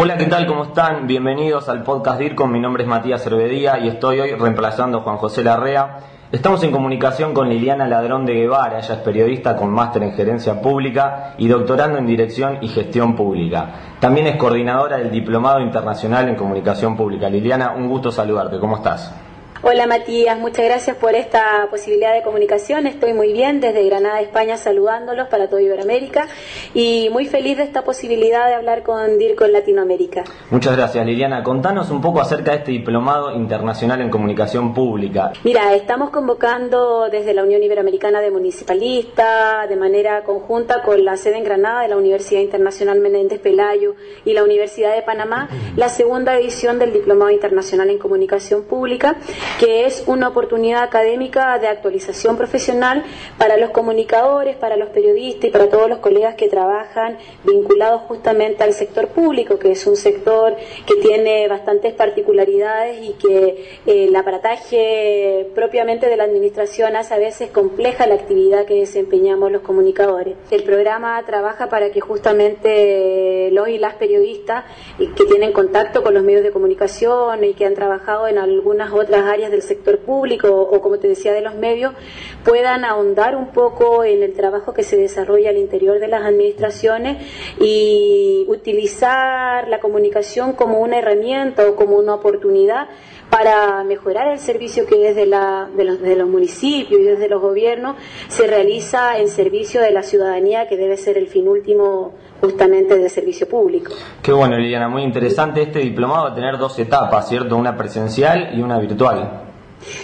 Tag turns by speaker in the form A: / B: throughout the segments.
A: Hola, ¿qué tal? ¿Cómo están? Bienvenidos al podcast DIRCOM. Mi nombre es Matías Cervedía y estoy hoy reemplazando a Juan José Larrea. Estamos en comunicación con Liliana Ladrón de Guevara, ella es periodista con máster en gerencia pública y doctorando en dirección y gestión pública. También es coordinadora del Diplomado Internacional en Comunicación Pública. Liliana, un gusto saludarte, ¿cómo estás?
B: Hola Matías, muchas gracias por esta posibilidad de comunicación. Estoy muy bien desde Granada, España, saludándolos para toda Iberoamérica y muy feliz de esta posibilidad de hablar con DIRCO en Latinoamérica.
A: Muchas gracias Liliana. Contanos un poco acerca de este Diplomado Internacional en Comunicación Pública.
B: Mira, estamos convocando desde la Unión Iberoamericana de Municipalistas, de manera conjunta con la sede en Granada de la Universidad Internacional Menéndez Pelayo y la Universidad de Panamá, la segunda edición del Diplomado Internacional en Comunicación Pública que es una oportunidad académica de actualización profesional para los comunicadores, para los periodistas y para todos los colegas que trabajan vinculados justamente al sector público, que es un sector que tiene bastantes particularidades y que eh, el aparataje propiamente de la administración hace a veces compleja la actividad que desempeñamos los comunicadores. El programa trabaja para que justamente los y las periodistas que tienen contacto con los medios de comunicación y que han trabajado en algunas otras áreas del sector público o, como te decía, de los medios, puedan ahondar un poco en el trabajo que se desarrolla al interior de las administraciones y utilizar la comunicación como una herramienta o como una oportunidad para mejorar el servicio que desde la, de, los, de los municipios y desde los gobiernos se realiza en servicio de la ciudadanía, que debe ser el fin último justamente del servicio público.
A: Qué bueno, Liliana, muy interesante. Este diplomado va a tener dos etapas, ¿cierto? Una presencial y una virtual.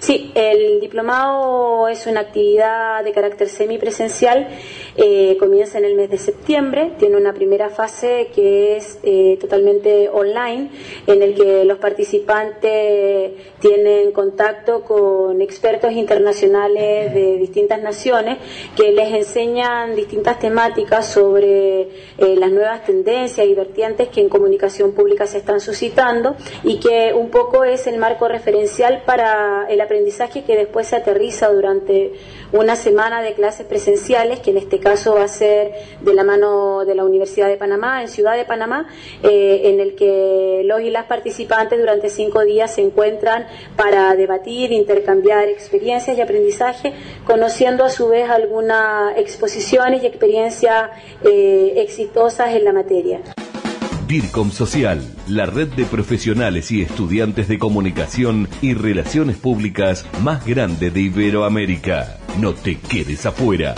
B: Sí, el diplomado es una actividad de carácter semipresencial, eh, comienza en el mes de septiembre, tiene una primera fase que es eh, totalmente online, en el que los participantes tienen contacto con expertos internacionales de distintas naciones que les enseñan distintas temáticas sobre eh, las nuevas tendencias y vertientes que en comunicación pública se están suscitando y que un poco es el marco referencial para el aprendizaje que después se aterriza durante una semana de clases presenciales, que en este caso va a ser de la mano de la Universidad de Panamá, en Ciudad de Panamá, eh, en el que los y las participantes durante cinco días se encuentran para debatir, intercambiar experiencias y aprendizaje, conociendo a su vez algunas exposiciones y experiencias eh, exitosas en la materia.
C: DIRCOM Social, la red de profesionales y estudiantes de comunicación y relaciones públicas más grande de Iberoamérica. No te quedes afuera.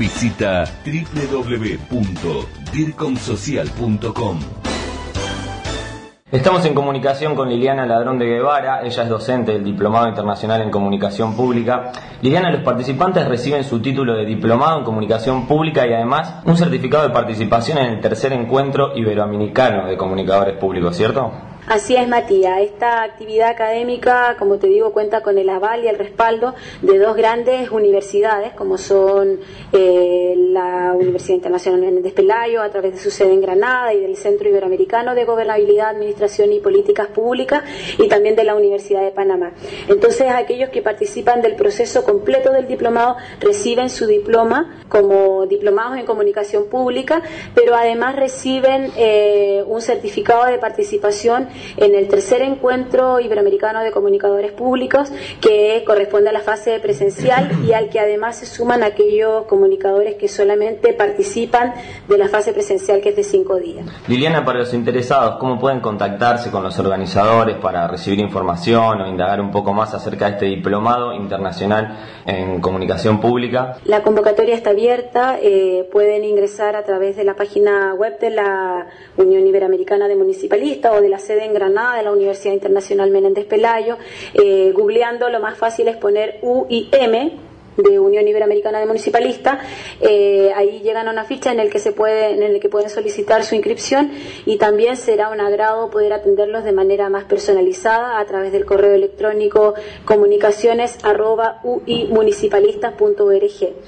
C: Visita www.dircomsocial.com.
A: Estamos en comunicación con Liliana Ladrón de Guevara, ella es docente del Diplomado Internacional en Comunicación Pública. Liliana, los participantes reciben su título de Diplomado en Comunicación Pública y además un certificado de participación en el tercer encuentro iberoamericano de comunicadores públicos, ¿cierto?
B: Así es, Matías. Esta actividad académica, como te digo, cuenta con el aval y el respaldo de dos grandes universidades, como son eh, la Universidad Internacional de Pelayo, a través de su sede en Granada, y del Centro Iberoamericano de Gobernabilidad, Administración y Políticas Públicas, y también de la Universidad de Panamá. Entonces, aquellos que participan del proceso completo del diplomado reciben su diploma como diplomados en comunicación pública, pero además reciben eh, un certificado de participación en el tercer encuentro iberoamericano de comunicadores públicos que corresponde a la fase presencial y al que además se suman aquellos comunicadores que solamente participan de la fase presencial que es de cinco días.
A: Liliana, para los interesados, ¿cómo pueden contactarse con los organizadores para recibir información o indagar un poco más acerca de este diplomado internacional en comunicación pública?
B: La convocatoria está abierta, eh, pueden ingresar a través de la página web de la Unión Iberoamericana de Municipalistas o de la sede en Granada de la Universidad Internacional Menéndez Pelayo. Eh, googleando lo más fácil es poner U y M de Unión Iberoamericana de Municipalistas. Eh, ahí llegan a una ficha en el que se puede, en el que pueden solicitar su inscripción y también será un agrado poder atenderlos de manera más personalizada a través del correo electrónico comunicaciones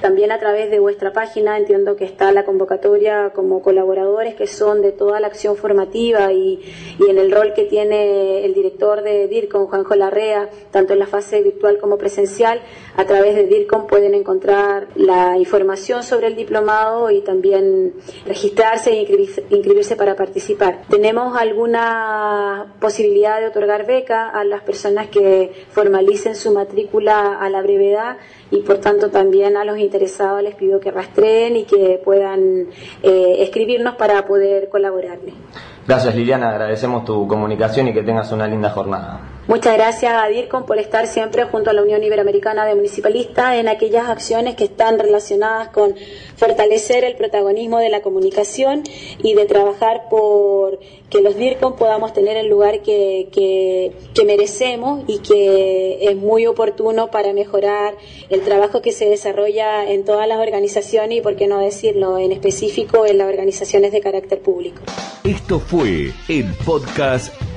B: También a través de vuestra página entiendo que está la convocatoria como colaboradores que son de toda la acción formativa y, y en el rol que tiene el director de DIRCOM, Juanjo Larrea, tanto en la fase virtual como presencial, a través de Pueden encontrar la información sobre el diplomado y también registrarse e inscribirse para participar. Tenemos alguna posibilidad de otorgar beca a las personas que formalicen su matrícula a la brevedad y por tanto también a los interesados les pido que rastreen y que puedan eh, escribirnos para poder colaborarle.
A: Gracias Liliana, agradecemos tu comunicación y que tengas una linda jornada.
B: Muchas gracias a DIRCOM por estar siempre junto a la Unión Iberoamericana de Municipalistas en aquellas acciones que están relacionadas con fortalecer el protagonismo de la comunicación y de trabajar por que los DIRCOM podamos tener el lugar que, que, que merecemos y que es muy oportuno para mejorar el trabajo que se desarrolla en todas las organizaciones y, por qué no decirlo, en específico en las organizaciones de carácter público.
C: Esto fue el podcast